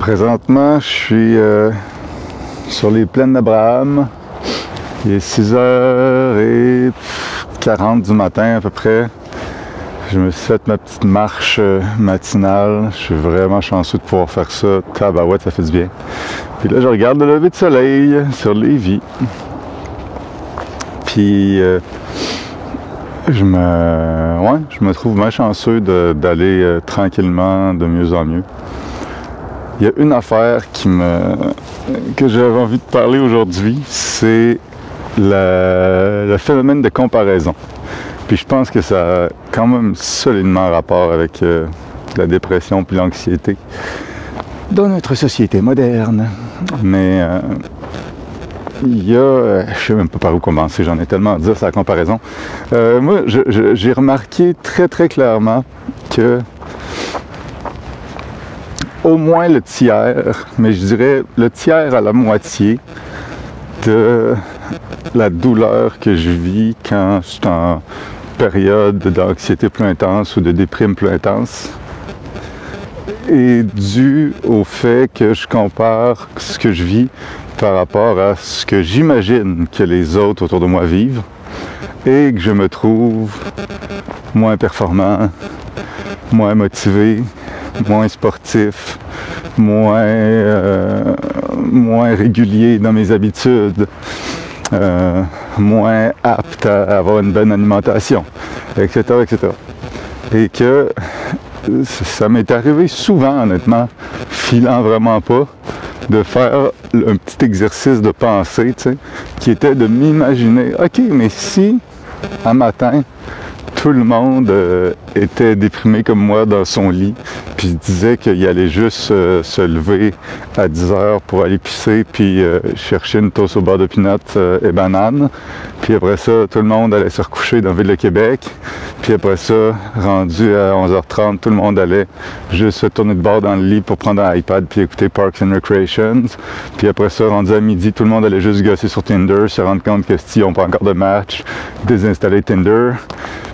Présentement, je suis euh, sur les plaines d'Abraham. Il est 6h40 du matin à peu près. Je me suis fait ma petite marche euh, matinale. Je suis vraiment chanceux de pouvoir faire ça. Tabarouette, ça fait du bien. Puis là, je regarde le lever de soleil sur Lévis. Puis euh, je me ouais, je me trouve bien chanceux d'aller tranquillement de mieux en mieux. Il y a une affaire qui me que j'avais envie de parler aujourd'hui, c'est le phénomène de comparaison. Puis je pense que ça a quand même solidement rapport avec euh, la dépression puis l'anxiété dans notre société moderne. Mais euh, il y a, euh, je sais même pas par où commencer, j'en ai tellement à dire la comparaison. moi, j'ai remarqué très très clairement que au moins le tiers, mais je dirais le tiers à la moitié de la douleur que je vis quand je suis en période d'anxiété plus intense ou de déprime plus intense. Est due au fait que je compare ce que je vis par rapport à ce que j'imagine que les autres autour de moi vivent et que je me trouve moins performant, moins motivé, moins sportif, moins, euh, moins régulier dans mes habitudes, euh, moins apte à avoir une bonne alimentation, etc., etc. Et que ça m'est arrivé souvent, honnêtement, filant vraiment pas, de faire un petit exercice de pensée, tu sais, qui était de m'imaginer, OK, mais si, un matin, tout le monde euh, était déprimé comme moi dans son lit, puis disait qu'il allait juste euh, se lever à 10 heures pour aller pisser, puis euh, chercher une toast au beurre de pinot et banane. Puis après ça, tout le monde allait se recoucher dans ville de Québec. Puis après ça, rendu à 11h30, tout le monde allait juste se tourner de bord dans le lit pour prendre un iPad puis écouter Parks and Recreations. Puis après ça, rendu à midi, tout le monde allait juste gosser sur Tinder, se rendre compte que s'ils n'ont pas encore de match, désinstaller Tinder.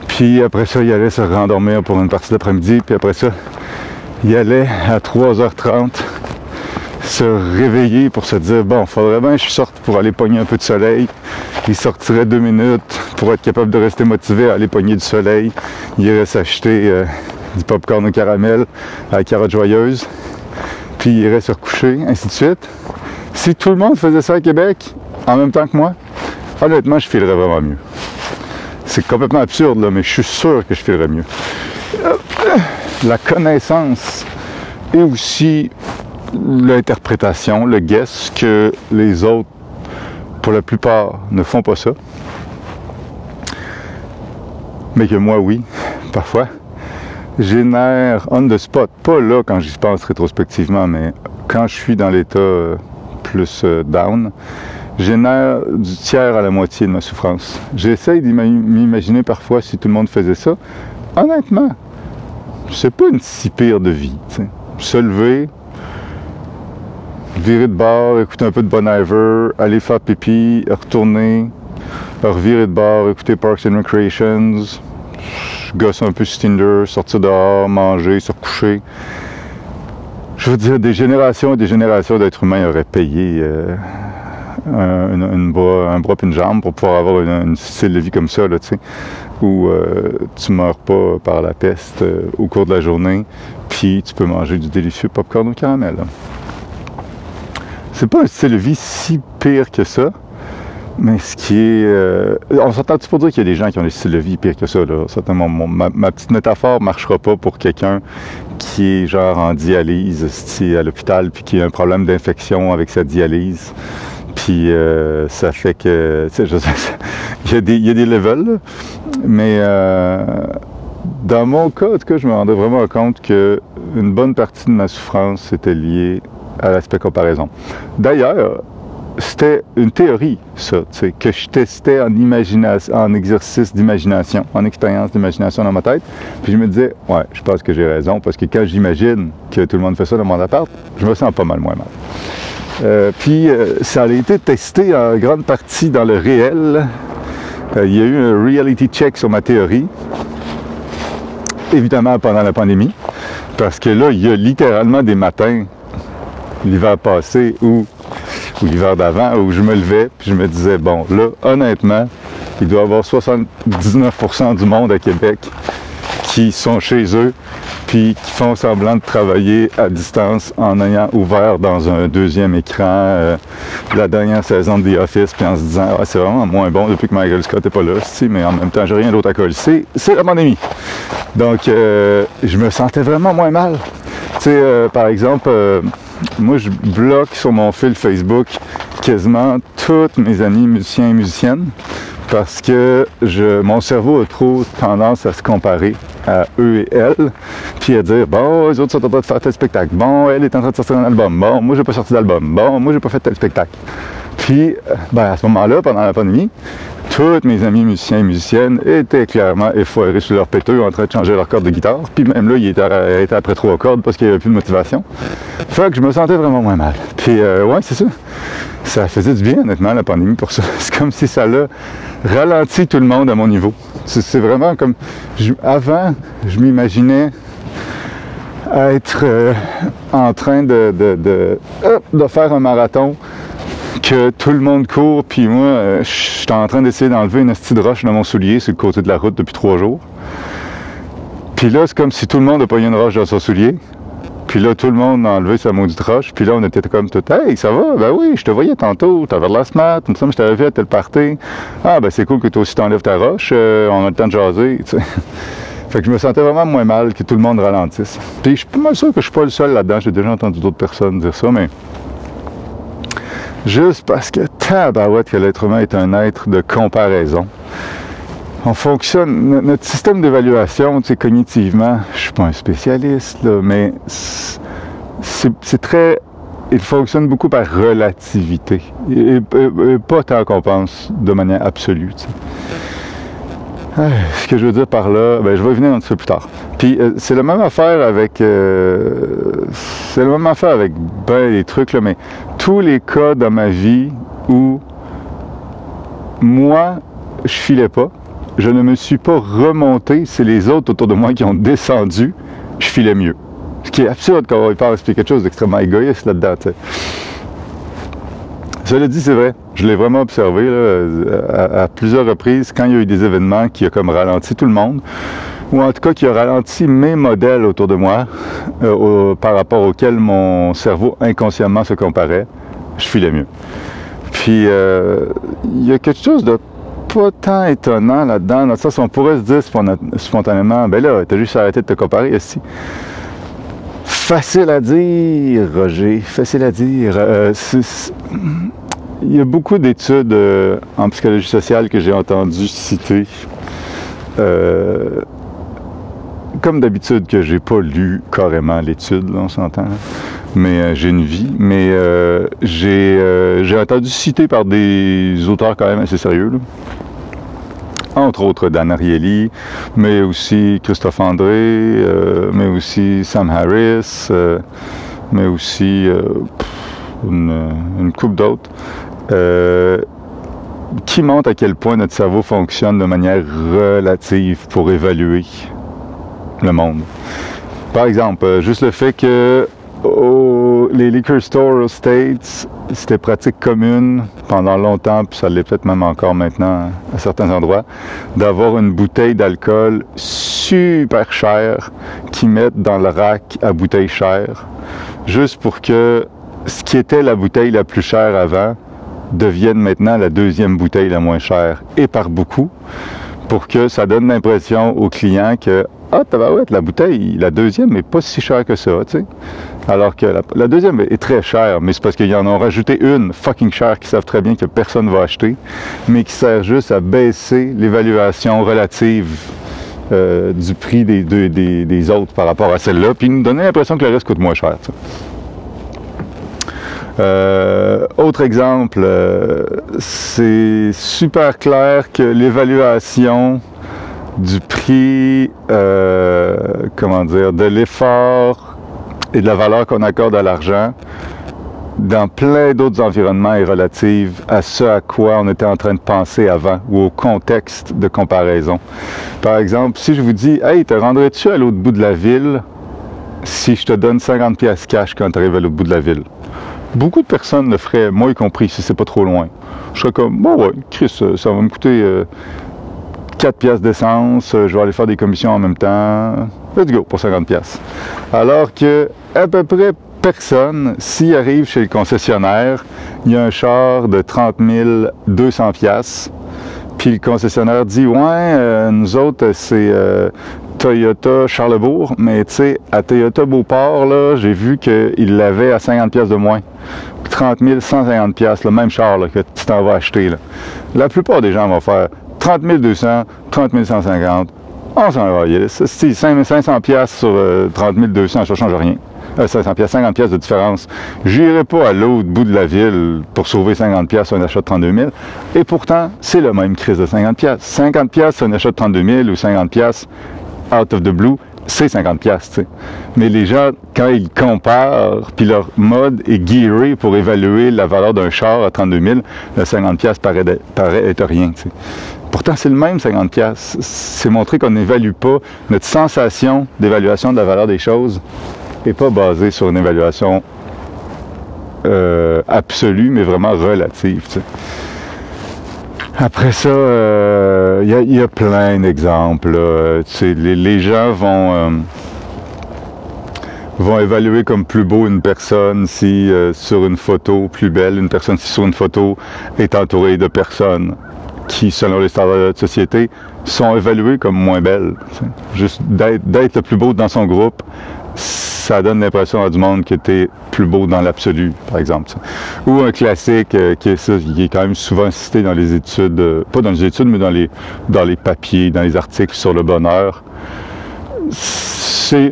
Puis après ça, il allait se rendormir pour une partie d'après-midi. Puis après ça, il allait à 3h30 se réveiller pour se dire bon, faudrait bien que je sorte pour aller pogner un peu de soleil. Il sortirait deux minutes pour être capable de rester motivé à aller pogner du soleil. Il irait s'acheter euh, du popcorn au caramel à la carotte joyeuse. Puis il irait se recoucher, ainsi de suite. Si tout le monde faisait ça à Québec en même temps que moi, honnêtement, je filerais vraiment mieux. C'est complètement absurde, là, mais je suis sûr que je ferais mieux. La connaissance et aussi l'interprétation, le guess que les autres, pour la plupart, ne font pas ça. Mais que moi, oui, parfois, génère on the spot, pas là quand j'y pense rétrospectivement, mais quand je suis dans l'état euh, plus euh, down, génère du tiers à la moitié de ma souffrance. J'essaye de m'imaginer parfois si tout le monde faisait ça. Honnêtement, c'est pas une si pire de vie. Se lever, virer de bord, écouter un peu de Bon Iver, aller faire pipi, retourner, revirer de bord, écouter Parks and Recreations, gosser un peu sur Tinder, sortir dehors, manger, se recoucher. Je veux dire, des générations et des générations d'êtres humains auraient payé euh, bras, un bras une jambe pour pouvoir avoir une, style de vie comme ça, là, où euh, tu meurs pas par la peste euh, au cours de la journée, puis tu peux manger du délicieux popcorn au caramel. C'est pas un style de vie si pire que ça, mais ce qui est... Euh, on s'entend-tu pour dire qu'il y a des gens qui ont des styles de vie pire que ça, là? Certainement, ma, petite métaphore marchera pas pour quelqu'un qui est genre en dialyse à l'hôpital puis qui a un problème d'infection avec sa dialyse. Puis euh, ça fait que, tu sais, je il, y a des, il y a des levels, mais euh, dans mon cas, en tout cas, je me rendais vraiment compte que une bonne partie de ma souffrance était liée à l'aspect comparaison. D'ailleurs, c'était une théorie, ça, que je testais en, imagination, en exercice d'imagination, en expérience d'imagination dans ma tête. Puis je me disais, ouais, je pense que j'ai raison, parce que quand j'imagine que tout le monde fait ça dans mon appart, je me sens pas mal moins mal. Euh, puis euh, ça a été testé en grande partie dans le réel. Euh, il y a eu un reality check sur ma théorie, évidemment pendant la pandémie, parce que là, il y a littéralement des matins l'hiver passé ou, ou l'hiver d'avant où je me levais puis je me disais, bon, là, honnêtement, il doit y avoir 79% du monde à Québec qui sont chez eux puis qui font semblant de travailler à distance en ayant ouvert dans un deuxième écran euh, la dernière saison de The Office, puis en se disant ah, c'est vraiment moins bon depuis que Michael Scott n'est pas là, mais en même temps j'ai rien d'autre à coller. C'est la pandémie. Donc euh, je me sentais vraiment moins mal. Tu sais, euh, par exemple, moi je bloque sur mon fil Facebook quasiment tous mes amis musiciens et musiciennes parce que je, mon cerveau a trop tendance à se comparer à eux et elle, puis à dire bon, les autres sont en train de faire tel spectacle, bon, elle est en train de sortir un album, bon, moi j'ai pas sorti d'album, bon, moi j'ai pas fait tel spectacle. Puis, euh, ben, à ce moment-là, pendant la pandémie, tous mes amis musiciens et musiciennes étaient clairement effoirés sur leur péteux en train de changer leur corde de guitare. Puis même là, ils étaient, après trois cordes parce qu'il n'y avait plus de motivation. Fait que je me sentais vraiment moins mal. Puis euh, ouais, c'est ça. Ça faisait du bien, honnêtement, la pandémie pour ça. C'est comme si ça l'a ralenti tout le monde à mon niveau. C'est vraiment comme... avant, je m'imaginais être euh, en train de, faire un marathon que tout le monde court, puis moi, euh, je suis en train d'essayer d'enlever une astuce de roche dans mon soulier sur le côté de la route depuis trois jours. Puis là, c'est comme si tout le monde a pas eu une roche dans son soulier. Puis là, tout le monde a enlevé sa maudite roche. Puis là, on était comme tout, hey, ça va? Ben oui, je te voyais tantôt, t'avais la il me semble je t'avais vu à tel party. Ah, ben c'est cool que toi aussi t'enlèves ta roche, euh, on a le temps de jaser, tu sais. Fait que je me sentais vraiment moins mal que tout le monde ralentisse. Puis je suis pas sûr que je suis pas le seul là-dedans. J'ai déjà entendu d'autres personnes dire ça, mais juste parce que tabarouette que l'être humain est un être de comparaison. On fonctionne, notre système d'évaluation, tu cognitivement, je suis pas un spécialiste, là, mais c'est très, il fonctionne beaucoup par relativité, et, pas tant qu'on pense de manière absolue. Ah, ce que je veux dire par là, ben, je vais venir un petit peu plus tard. Puis euh, c'est la même affaire avec, euh, c'est la même affaire avec ben les trucs là, mais tous les cas dans ma vie où moi je filais pas, je ne me suis pas remonté, c'est les autres autour de moi qui ont descendu, je filais mieux. Ce qui est absurde quand on parle expliquer quelque chose d'extrêmement égoïste là-dedans. Cela dit, c'est vrai. Je l'ai vraiment observé à, plusieurs reprises quand il y a eu des événements qui ont comme ralenti tout le monde, ou en tout cas qui ont ralenti mes modèles autour de moi, euh, par rapport auxquels mon cerveau inconsciemment se comparait, je filais mieux. Puis euh, il y a quelque chose de pas tant étonnant là-dedans, on pourrait se dire spontanément, ben là, t'as juste arrêté de te comparer ici. Facile à dire, Roger, facile à dire. Euh, il y a beaucoup d'études euh, en psychologie sociale que j'ai entendu citer. Euh, comme d'habitude que j'ai pas lu carrément l'étude, on s'entend, mais j'ai une vie. Mais j'ai entendu citer par des auteurs quand même assez sérieux. Entre autres Dan Ariely, mais aussi Christophe André, euh, mais aussi Sam Harris, euh, mais aussi euh, une, coupe d'autres, qui montrent à quel point notre cerveau fonctionne de manière relative pour évaluer le monde. Par exemple, juste le fait que les liquor stores aux States, c'était pratique commune pendant longtemps, puis ça l'est peut-être même encore maintenant à certains endroits, d'avoir une bouteille d'alcool super chère qu'ils mettent dans le rack à bouteille chère, juste pour que ce qui était la bouteille la plus chère avant devienne maintenant la deuxième bouteille la moins chère, et par beaucoup, pour que ça donne l'impression aux clients que ah, tabarouette, la bouteille, la deuxième n'est pas si chère que ça, tu sais. Alors que la, deuxième est très chère, mais c'est parce qu'ils en ont rajouté une fucking chère qui savent très bien que personne ne va acheter, mais qui sert juste à baisser l'évaluation relative euh, du prix des, des, autres par rapport à celle-là, puis nous donner l'impression que le reste coûte moins cher. Euh, autre exemple, euh, c'est super clair que l'évaluation du prix, euh, comment dire, de l'effort et de la valeur qu'on accorde à l'argent dans plein d'autres environnements est relative à ce à quoi on était en train de penser avant ou au contexte de comparaison. Par exemple, si je vous dis, hey, te rendrais-tu à l'autre bout de la ville si je te donne 50 pièces cash quand tu arrives à l'autre bout de la ville? Beaucoup de personnes le feraient, moi y compris, si c'est pas trop loin. Je serais comme, bon ouais, Chris, ça va me coûter 4 euh, pièces d'essence, euh, je vais aller faire des commissions en même temps. Let's go pour 50 pièces. Alors que à peu près personne, s'il arrive chez le concessionnaire, il y a un char de 30 200 pièces. Puis le concessionnaire dit ouais, euh, nous autres c'est Toyota Charlebourg, mais tu sais, à Toyota Beauport, là, j'ai vu qu'il l'avait à 50 pièces de moins. 30 000, 150 pièces, le même char que tu t'en vas acheter. Là. La plupart des gens vont faire 30 200, 30 150. On s'en va, yes. 500 pièces sur 30 euh, 200, ça change rien. 500 euh, pièces, 50 pièces de différence. J'irai pas à l'autre bout de la ville pour sauver 50 pièces sur un achat de 32 000. Et pourtant, c'est le même crise de 50 pièces. 50 pièces sur un achat de 32 000 ou 50 pièces out of the blue, c'est 50 pièces. Mais les gens, quand ils comparent, puis leur mode est gearé pour évaluer la valeur d'un char à 32 000, le 50 pièces paraît, paraît être rien. Pourtant, c'est le même 50 pièces. C'est montrer qu'on n'évalue pas notre sensation d'évaluation de la valeur des choses n'est pas basée sur une évaluation euh, absolue, mais vraiment relative. Après ça, il euh, y, a plein d'exemples. Les, gens vont, euh, vont évaluer comme plus beau une personne si euh, sur une photo, plus belle une personne si sur une photo est entourée de personnes qui, selon les standards de notre société, sont évaluées comme moins belles. Juste d'être le plus beau dans son groupe, ça donne l'impression à du monde que tu es plus beau dans l'absolu, par exemple. Ou un classique euh, qui, est ça, qui est quand même souvent cité dans les études, euh, pas dans les études, mais dans les, dans les papiers, dans les articles sur le bonheur. C'est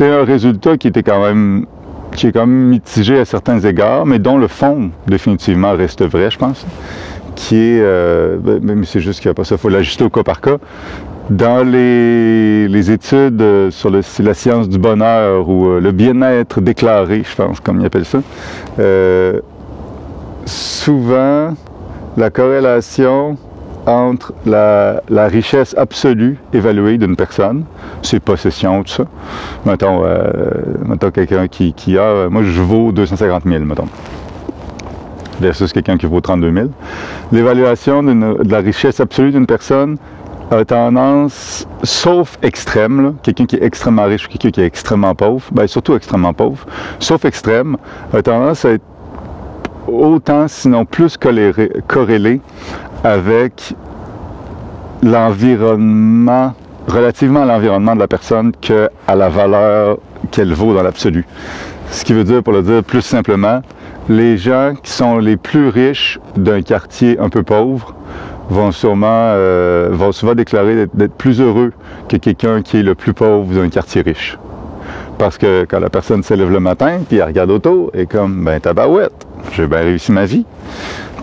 un résultat qui était quand même qui est quand même mitigé à certains égards, mais dont le fond définitivement reste vrai, je pense qui est, euh, ben, mais c'est juste qu'il n'y a pas ça, il faut l'ajuster au cas par cas, dans les, études euh, sur la science du bonheur ou euh, le bien-être déclaré, je pense, comme ils appellent ça, euh, souvent la corrélation entre la, richesse absolue évaluée d'une personne, ses possessions, tout ça. Mettons, quelqu'un qui, qui, a, moi je vaux 250 000, mettons, versus quelqu'un qui vaut 32 000. L'évaluation de la richesse absolue d'une personne a tendance, sauf extrême, quelqu'un qui est extrêmement riche ou quelqu'un qui est extrêmement pauvre, ben surtout extrêmement pauvre, sauf extrême, a tendance à être autant, sinon plus corrélé avec l'environnement, relativement à l'environnement de la personne qu'à la valeur qu'elle vaut dans l'absolu. Ce qui veut dire, pour le dire plus simplement, les gens qui sont les plus riches d'un quartier un peu pauvre vont sûrement euh, vont souvent déclarer d'être plus heureux que quelqu'un qui est le plus pauvre d'un quartier riche. Parce que quand la personne se lève le matin, puis elle regarde autour, et comme, ben tabarouette, j'ai bien réussi ma vie.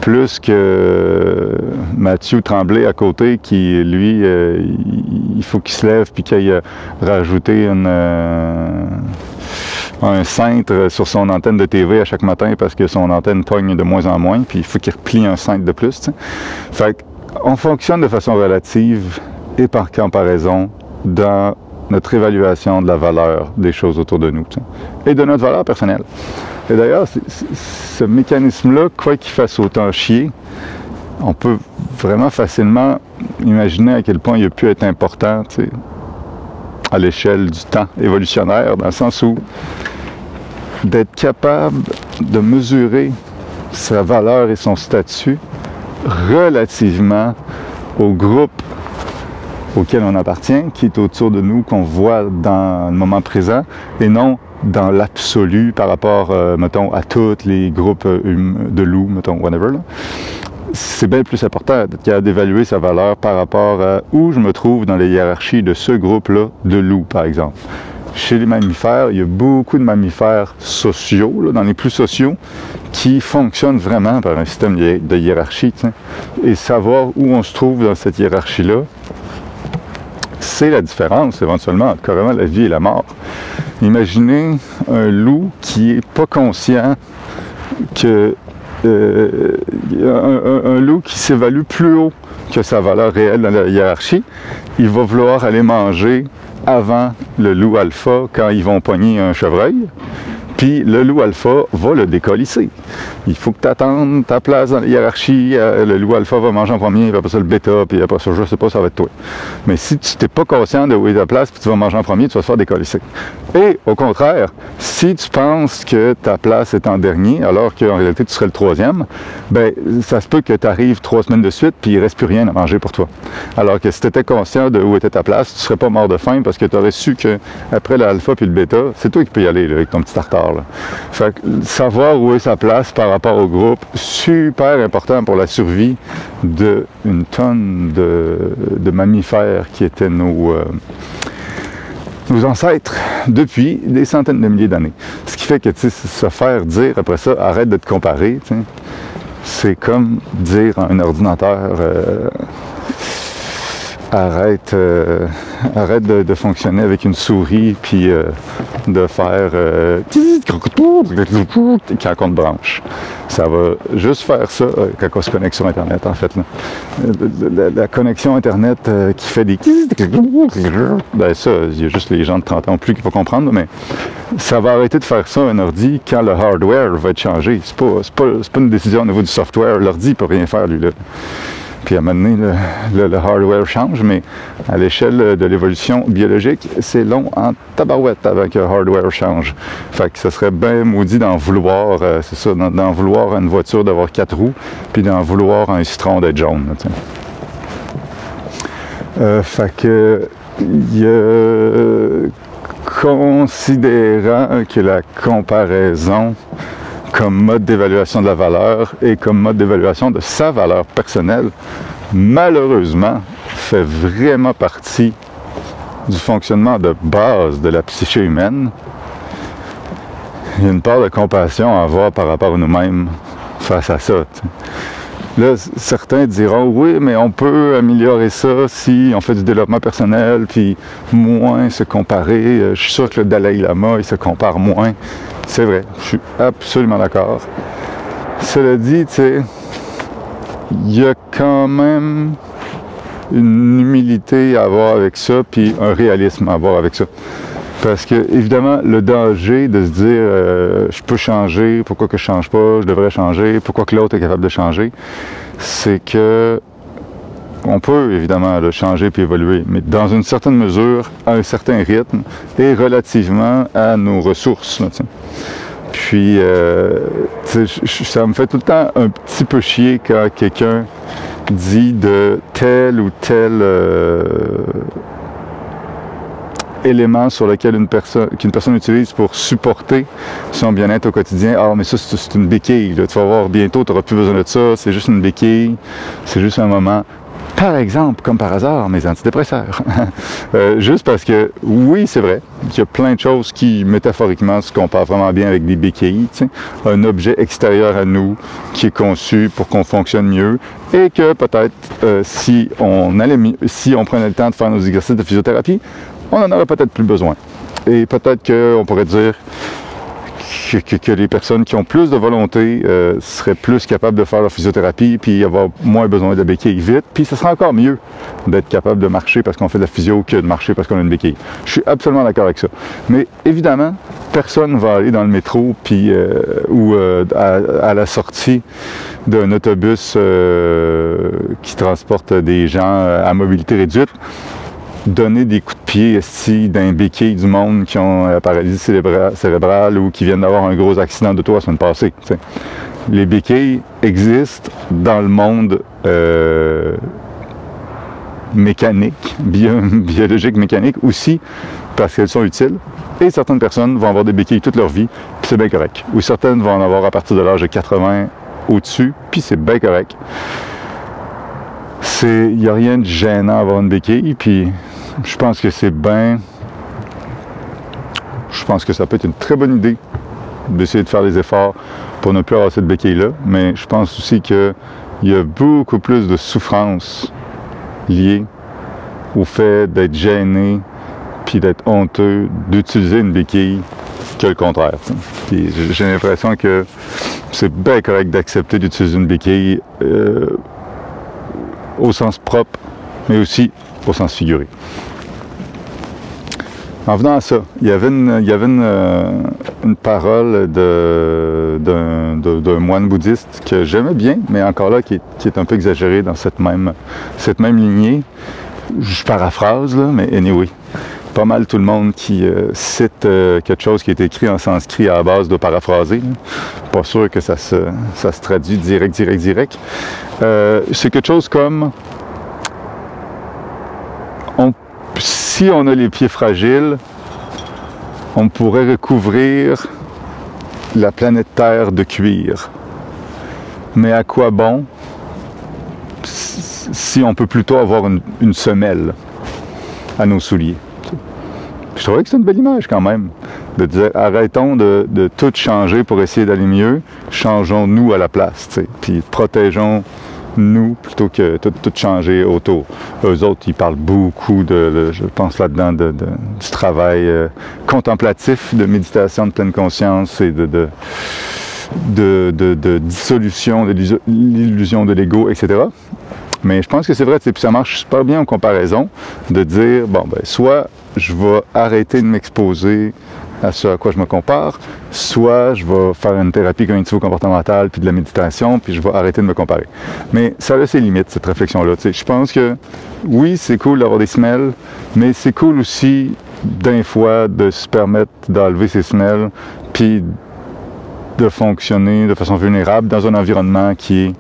Plus que Mathieu Tremblay à côté, qui, lui, euh, il faut qu'il se lève, puis qu'il aille rajouter une... Euh, un cintre sur son antenne de TV à chaque matin parce que son antenne pogne de moins en moins, puis il faut qu'il replie un cintre de plus. Fait on fonctionne de façon relative et par comparaison dans notre évaluation de la valeur des choses autour de nous et de notre valeur personnelle. Et d'ailleurs, ce mécanisme-là, quoi qu'il fasse autant chier, on peut vraiment facilement imaginer à quel point il a pu être important à l'échelle du temps évolutionnaire, dans le sens où d'être capable de mesurer sa valeur et son statut relativement au groupe auquel on appartient, qui est autour de nous, qu'on voit dans le moment présent, et non dans l'absolu par rapport, euh, mettons, à tous les groupes euh, hum, de loups, mettons, whatever. C'est bien plus important d'évaluer sa valeur par rapport à où je me trouve dans les hiérarchies de ce groupe-là de loups, par exemple chez les mammifères, il y a beaucoup de mammifères sociaux, dans les plus sociaux, qui fonctionnent vraiment par un système de hiérarchie. Et savoir où on se trouve dans cette hiérarchie-là, c'est la différence éventuellement entre carrément la vie et la mort. Imaginez un loup qui n'est pas conscient que euh, un, loup qui s'évalue plus haut que sa valeur réelle dans la hiérarchie, il va vouloir aller manger avant le loup alpha quand ils vont pogner un chevreuil. Puis le loup alpha va le décolisser. Il faut que tu attendes ta place dans la hiérarchie. Euh, le loup alpha va manger en premier, puis après ça le bêta, puis après ça, je sais pas, ça va être toi. Mais si tu n'es pas conscient de où est ta place, puis tu vas manger en premier, tu vas te faire décolisser. Et au contraire, si tu penses que ta place est en dernier, alors qu'en réalité tu serais le troisième, ben ça se peut que tu arrives trois semaines de suite, puis il reste plus rien à manger pour toi. Alors que si tu étais conscient de où était ta place, tu serais pas mort de faim parce que tu aurais su que après l'alpha puis le bêta, c'est toi qui peux y aller avec ton petit tartare. Fait savoir où est sa place par rapport au groupe, super important pour la survie d'une tonne de, mammifères qui étaient nos, euh, nos ancêtres depuis des centaines de milliers d'années. Ce qui fait que se faire dire après ça, arrête de te comparer, c'est comme dire à un ordinateur euh, arrête, euh, arrête de, fonctionner avec une souris puis euh, de faire euh, quand on te branche. Ça va juste faire ça quand on se connecte sur Internet, en fait. La, connexion Internet qui fait des ben ça, il y a juste les gens de 30 ans plus qui vont comprendre, mais ça va arrêter de faire ça un ordi quand le hardware va être changé. C'est pas, pas, pas une décision au niveau du software. L'ordi peut rien faire, lui, là. Puis à un moment donné, le, hardware change, mais à l'échelle de l'évolution biologique, c'est long en tabarouette avant que le hardware change. Fait que ce serait bien maudit d'en vouloir, euh, c'est ça, d'en vouloir une voiture d'avoir quatre roues, puis d'en vouloir un citron d'être jaune. Euh, fait que, a, considérant que la comparaison comme mode d'évaluation de la valeur et comme mode d'évaluation de sa valeur personnelle, malheureusement, fait vraiment partie du fonctionnement de base de la psyché humaine. Il y a une part de compassion à avoir par rapport à nous-mêmes face à ça. Là, certains diront oui, mais on peut améliorer ça si on fait du développement personnel, puis moins se comparer. Euh, je suis sûr que le Dalai Lama, il se compare moins. C'est vrai, je suis absolument d'accord. Cela dit, tu sais, il y a quand même une humilité à avoir avec ça, puis un réalisme à avoir avec ça. Parce que, évidemment, le danger de se dire euh, je peux changer, pourquoi que je change pas, je devrais changer, pourquoi que l'autre est capable de changer, c'est que on peut évidemment le changer puis évoluer, mais dans une certaine mesure, à un certain rythme et relativement à nos ressources. puis, euh, ça me fait tout le temps un petit peu chier quand quelqu'un dit de tel ou tel euh, élément sur lequel une personne, qu'une personne utilise pour supporter son bien-être au quotidien. Ah, mais ça, c'est une béquille. Tu vas voir bientôt, tu n'auras plus besoin de ça. C'est juste une béquille. C'est juste un moment. Par exemple, comme par hasard, mes antidépresseurs. euh, juste parce que, oui, c'est vrai, qu'il y a plein de choses qui, métaphoriquement, se comparent vraiment bien avec des béquilles. Un objet extérieur à nous qui est conçu pour qu'on fonctionne mieux et que peut-être, euh, si, on allait, si on prenait le temps de faire nos exercices de physiothérapie, on en aurait peut-être plus besoin. Et peut-être qu'on pourrait dire que, les personnes qui ont plus de volonté euh, seraient plus capables de faire leur physiothérapie, puis avoir moins besoin de béquille vite, puis ce sera encore mieux d'être capable de marcher parce qu'on fait de la physio que de marcher parce qu'on a une béquille. Je suis absolument d'accord avec ça. Mais évidemment, personne ne va aller dans le métro euh, ou euh, à, la sortie d'un autobus qui transporte des gens à mobilité réduite donner des coups de pied ici d'un béquille du monde qui ont la paralysie cérébrale ou qui viennent d'avoir un gros accident de toi la semaine passée. Les béquilles existent dans le monde euh, mécanique, biologique, mécanique aussi parce qu'elles sont utiles. Et certaines personnes vont avoir des béquilles toute leur vie, puis c'est bien correct. Ou certaines vont en avoir à partir de l'âge de 80 au-dessus, puis c'est bien correct. Il n'y a rien de gênant à avoir une béquille, puis je pense que c'est bien. Je pense que ça peut être une très bonne idée d'essayer de faire des efforts pour ne plus avoir cette béquille-là, mais je pense aussi qu'il y a beaucoup plus de souffrance liée au fait d'être gêné puis d'être honteux d'utiliser une béquille que le contraire. j'ai l'impression que c'est bien correct d'accepter d'utiliser une béquille euh, au sens propre, mais aussi au sens figuré. En venant à ça, il y avait une, euh, parole d'un, moine bouddhiste que j'aimais bien, mais encore là, qui est, un peu exagéré dans cette même, lignée. Je paraphrase, mais anyway. Pas mal tout le monde qui euh, cite euh, quelque chose qui est écrit en sanskrit à la base de paraphraser. Pas sûr que ça se, ça se traduit direct, direct, direct. C'est quelque chose comme on- si on a les pieds fragiles, on pourrait recouvrir la planète Terre de cuir. Mais à quoi bon si on peut plutôt avoir une, semelle à nos souliers? Je trouvais que c'est une belle image quand même, de dire arrêtons de, tout changer pour essayer d'aller mieux, changeons-nous à la place, puis protégeons nous plutôt que tout, changer autour. Eux autres, ils parlent beaucoup de, je pense là-dedans, de, du travail euh, contemplatif, de méditation de pleine conscience et de, dissolution de l'illusion- de l'ego, etc. Mais je pense que c'est vrai, puis ça marche super bien en comparaison de dire, bon, ben, soit je vais arrêter de m'exposer à ce à quoi je me compare, soit je vais faire une thérapie cognitivo-comportementale, puis de la méditation, puis je vais arrêter de me comparer. Mais ça a ses limites, cette réflexion-là. Je pense que, oui, c'est cool d'avoir des semelles, mais c'est cool aussi, d'un fois, de se permettre d'enlever ces semelles, puis de fonctionner de façon vulnérable dans un environnement qui est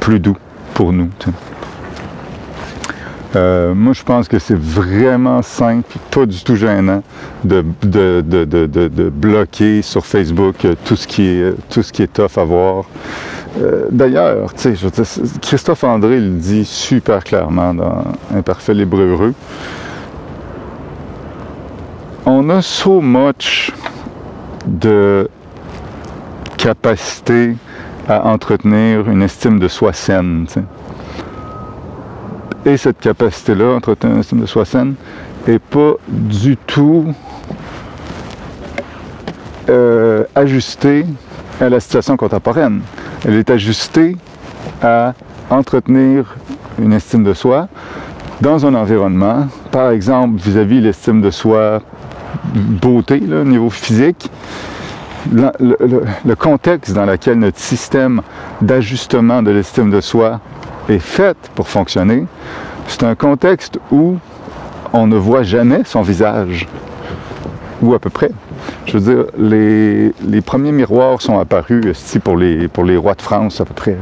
plus doux pour nous. Euh, moi, je pense que c'est vraiment simple, pas du tout gênant, de, de, de, de, bloquer sur Facebook euh, tout ce qui est, tout ce qui est tough à voir. Euh, D'ailleurs, Christophe André le dit super clairement dans Imparfait libre heureux. On a so much de capacité à entretenir une estime de soi saine. Et cette capacité-là, entretenir une estime de soi saine, n'est pas du tout euh, ajustée à la situation contemporaine. Elle est ajustée à entretenir une estime de soi dans un environnement, par exemple vis-à-vis l'estime de soi beauté, au niveau physique, le- le contexte dans lequel notre système d'ajustement de l'estime de soi est fait pour fonctionner, c'est un contexte où on ne voit jamais son visage, ou à peu près. Je veux dire, les, les premiers miroirs sont apparus ici pour les, pour les rois de France, à peu près.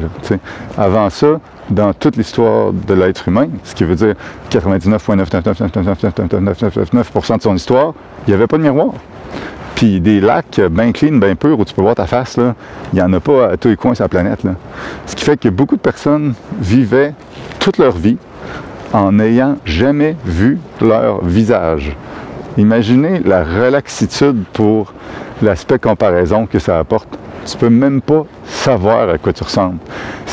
Avant ça, dans toute l'histoire de l'être humain, ce qui veut dire 99,9999999% de son histoire, il n'y avait pas de miroir. Puis des lacs bien clean, bien purs, où tu peux voir ta face, là, il n'y en a pas à tous les coins sur la planète. Là. Ce qui fait que beaucoup de personnes vivaient toute leur vie en n'ayant jamais vu leur visage. Imaginez la relaxitude pour l'aspect comparaison que ça apporte. Tu peux même pas savoir à quoi tu ressembles.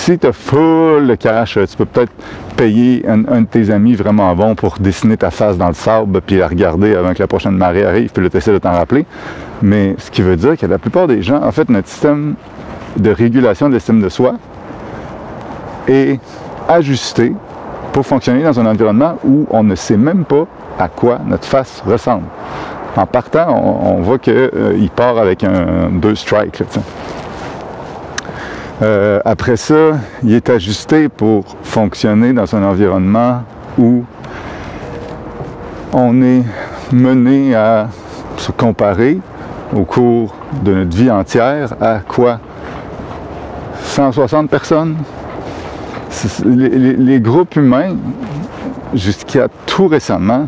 Si tu as full de cash, tu peux peut-être payer un, de tes amis vraiment bon pour dessiner ta face dans le sable, puis la regarder avant que la prochaine marée arrive, puis là, tu de t'en rappeler. Mais ce qui veut dire que la plupart des gens, en fait, notre système de régulation de l'estime de soi est ajusté pour fonctionner dans un environnement où on ne sait même pas à quoi notre face ressemble. En partant, on, voit qu'il part avec un deux strikes. Euh, après ça, il est ajusté pour fonctionner dans un environnement où on est mené à se comparer au cours de notre vie entière à quoi? 160 personnes? Les groupes humains, jusqu'à tout récemment,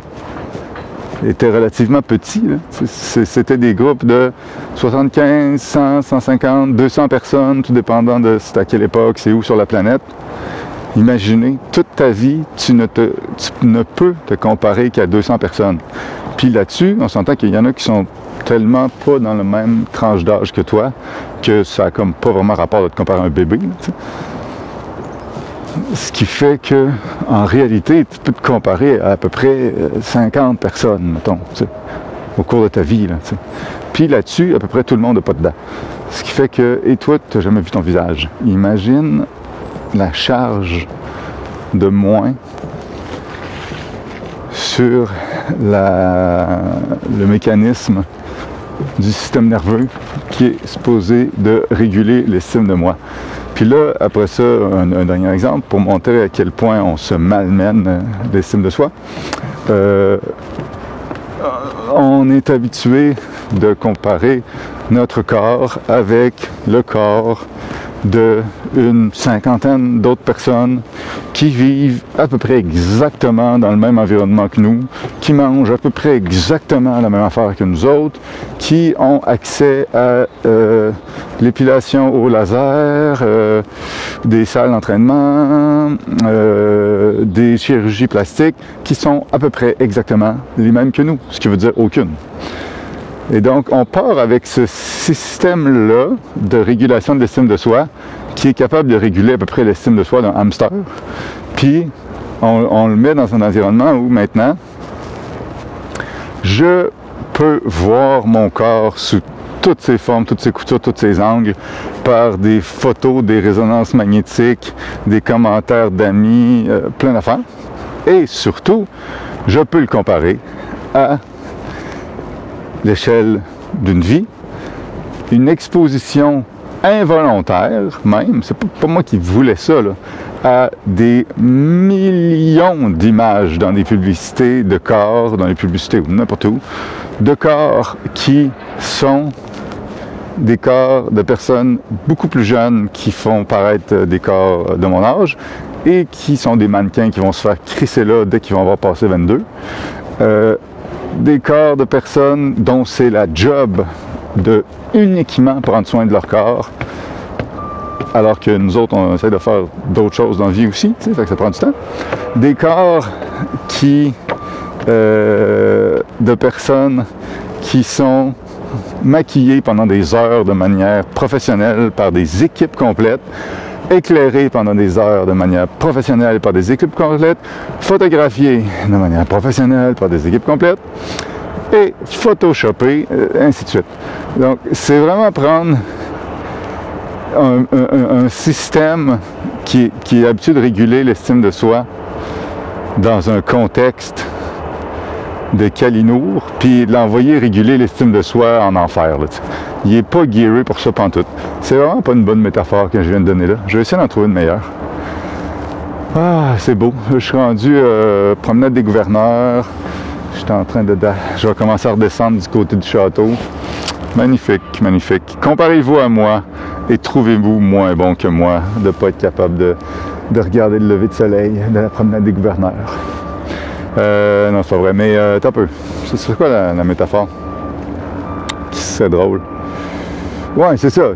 étaient relativement petits. C'était des groupes de 75, 100, 150, 200 personnes, tout dépendant de c'est à quelle époque, c'est où sur la planète. Imaginez, toute ta vie, tu ne, peux te comparer qu'à 200 personnes. Puis là-dessus, on s'entend qu'il y en a qui sont tellement pas dans la même tranche d'âge que toi que ça a comme pas vraiment rapport de te comparer à un bébé. Ce qui fait que, en réalité, tu peux te comparer à à peu près euh, 50 personnes, mettons, au cours de ta vie. Puis là-dessus, à peu près tout le monde n'est pas dedans. Ce qui fait que, et toi, tu n'as jamais vu ton visage. Imagine la charge de moins sur le mécanisme du système nerveux qui est supposé de réguler l'estime de moi. Puis là, après ça, un, dernier exemple pour montrer à quel point on se malmène l'estime de soi. Euh, on est habitué de comparer notre corps avec le corps d'une cinquantaine d'autres personnes qui vivent à peu près exactement dans le même environnement que nous, qui mangent à peu près exactement la même affaire que nous autres, qui ont accès à euh, l'épilation au laser, euh, des salles d'entraînement, euh, des chirurgies plastiques, qui sont à peu près exactement les mêmes que nous, ce qui veut dire aucune. Et donc, on part avec ce système-là de régulation de l'estime de soi qui est capable de réguler à peu près l'estime de soi d'un hamster. Puis, on, le met dans un environnement où maintenant, je peux voir mon corps sous toutes ses formes, toutes ses coutures, tous ses angles, par des photos, des résonances magnétiques, des commentaires d'amis, euh, plein d'affaires. Et surtout, je peux le comparer à l'échelle d'une vie, une exposition involontaire même, c'est pas, moi qui voulais ça, à des millions d'images dans des publicités de corps, dans les publicités ou n'importe où, de corps qui sont des corps de personnes beaucoup plus jeunes qui font paraître des corps de mon âge et qui sont des mannequins qui vont se faire crisser là dès qu'ils vont avoir passé 22 des corps de personnes dont c'est la job de uniquement prendre soin de leur corps, alors que nous autres, on essaie de faire d'autres choses dans la vie aussi, fait que ça prend du temps. Des corps qui, euh, de personnes qui sont maquillées pendant des heures de manière professionnelle par des équipes complètes, éclairé pendant des heures de manière professionnelle par des équipes complètes, photographié de manière professionnelle par des équipes complètes et photoshopé, euh, ainsi de suite. Donc, c'est vraiment prendre un, système qui, est habitué de réguler l'estime de soi dans un contexte de Kalinour, puis l'envoyer réguler l'estime de soi en enfer. Là, il n'est pas gearé pour ça pantoute. C'est vraiment pas une bonne métaphore que je viens de donner là. Je vais essayer d'en trouver une meilleure. Ah, c'est beau. Je suis rendu euh, promenade des gouverneurs. J'étais en train de... Je vais commencer à redescendre du côté du château. Magnifique, magnifique. Comparez-vous à moi et trouvez-vous moins bon que moi de ne pas être capable de, regarder le lever de soleil de la promenade des gouverneurs. Euh, non, c'est pas vrai, mais euh, t'as peu. C'est quoi la métaphore? C'est drôle. Oui, c'est ça.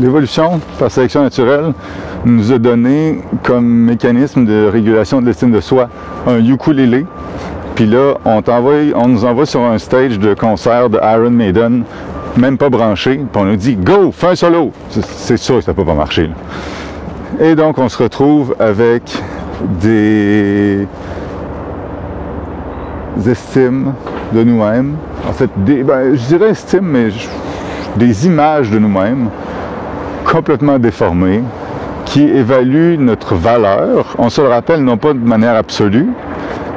L'évolution par sélection naturelle nous a donné comme mécanisme de régulation de l'estime de soi un ukulélé. Puis là, on, on nous envoie sur un stage de concert de Iron Maiden, même pas branché, puis on nous dit Go, fais un solo! C'est sûr que ça peut pas marcher. Et donc, on se retrouve avec des estimes de nous-mêmes. En fait, des, ben, je dirais estime, mais des images de nous-mêmes complètement déformées qui évaluent notre valeur. On se le rappelle non pas de manière absolue,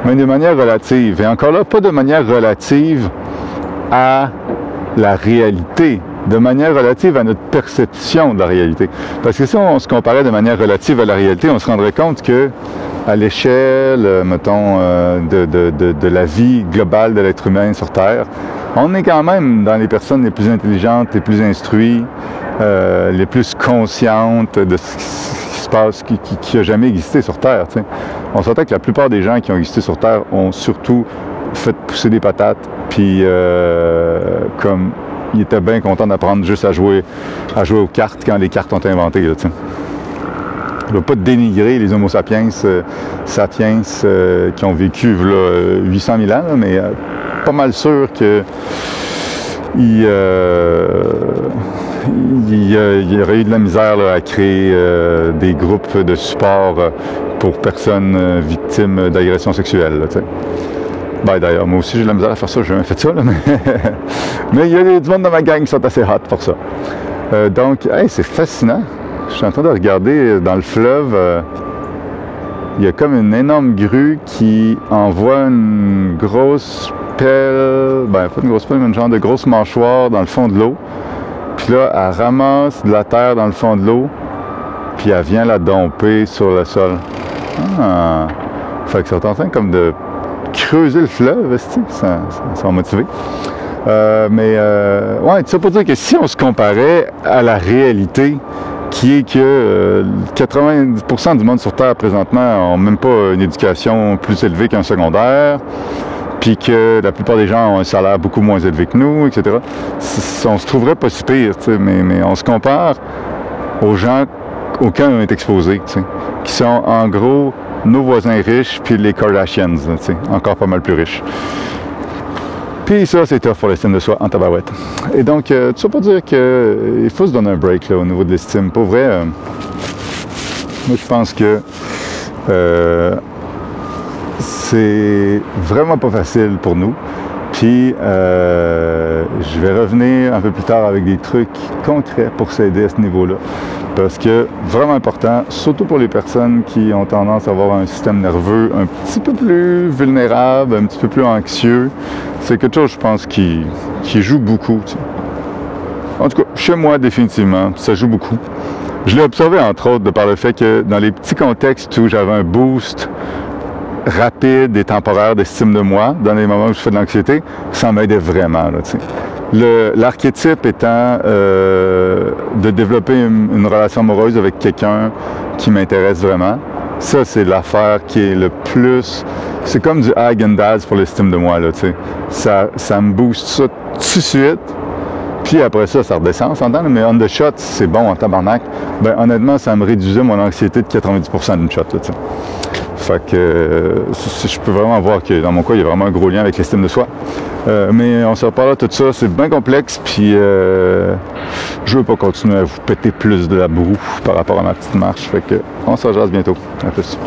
mais de manière relative. Et encore là, pas de manière relative à la réalité, de manière relative à notre perception de la réalité. Parce que si on se comparait de manière relative à la réalité, on se rendrait compte que à l'échelle, euh, mettons, euh, de, la vie globale de l'être humain sur Terre, on est quand même dans les personnes les plus intelligentes, les plus instruites, euh, les plus conscientes de ce qui se passe, qui, a jamais existé sur Terre. On s'entend que la plupart des gens qui ont existé sur Terre ont surtout fait pousser des patates, puis comme ils étaient bien contents d'apprendre juste à jouer, à jouer aux cartes quand les cartes ont été inventées. Là, ne veux pas dénigrer les Homo sapiens, euh, sapiens euh, qui ont vécu là, 800 000 ans, mais euh, pas mal sûr que il, y aurait eu de la misère à créer des groupes de support pour personnes victimes d'agressions sexuelles. Ben, d'ailleurs, moi aussi, j'ai de la misère à faire ça. J'ai jamais fait ça, là, mais... il y a du monde dans ma gang qui sont assez hot pour ça. Euh, donc, hey, c'est fascinant. Je suis en train de regarder dans le fleuve. euh, il y a comme une énorme grue qui envoie une grosse pelle, ben pas une grosse pelle, mais une genre de grosse mâchoire dans le fond de l'eau. Puis là, elle ramasse de la terre dans le fond de l'eau, puis elle vient la domper sur le sol. Ah! Fait qu'ils sont en train comme de creuser le fleuve, esti. ils sont, motivés. Euh, mais euh, ouais, tout ça pour dire que si on se comparait à la réalité, qui est que euh, 90% du monde sur Terre présentement n'ont même pas une éducation plus élevée qu'un secondaire, puis que la plupart des gens ont un salaire beaucoup moins élevé que nous, etc. On se trouverait pas si pire, mais, mais on se compare aux gens auxquels on est sais, qui sont en gros nos voisins riches, puis les Kardashians, encore pas mal plus riches. Puis ça, c'est tough pour l'estime de soi en tabarouette. Et donc, euh, tout ça pour dire qu'il faut se donner un break au niveau de l'estime. Pour vrai, euh, moi je pense que euh, c'est vraiment pas facile pour nous. Puis, euh, je vais revenir un peu plus tard avec des trucs concrets pour s'aider à ce niveau-là. Parce que, vraiment important, surtout pour les personnes qui ont tendance à avoir un système nerveux un petit peu plus vulnérable, un petit peu plus anxieux, c'est quelque chose, je pense, qui, qui joue beaucoup. En tout cas, chez moi, définitivement, ça joue beaucoup. Je l'ai observé, entre autres, de par le fait que dans les petits contextes où j'avais un boost rapide et temporaire d'estime de moi, dans les moments où je fais de l'anxiété, ça m'aidait vraiment. Là, L'archétype étant euh, de développer une, relation amoureuse avec quelqu'un qui m'intéresse vraiment. Ça, c'est l'affaire qui est le plus... C'est comme du Häagen-Dazs pour l'estime de moi. Là, ça, ça me booste ça tout de suite. Puis après ça, ça redescend, on s'entend, mais on the shot, c'est bon en tabarnak. Ben honnêtement, ça me réduisait mon anxiété de 90% d'une shot. Là, tu. Fait que je peux vraiment voir que dans mon cas, il y a vraiment un gros lien avec l'estime de soi. Euh, mais on se reparle de tout ça, c'est bien complexe, puis euh, je veux pas continuer à vous péter plus de la broue par rapport à ma petite marche. Fait que on se bientôt. À plus.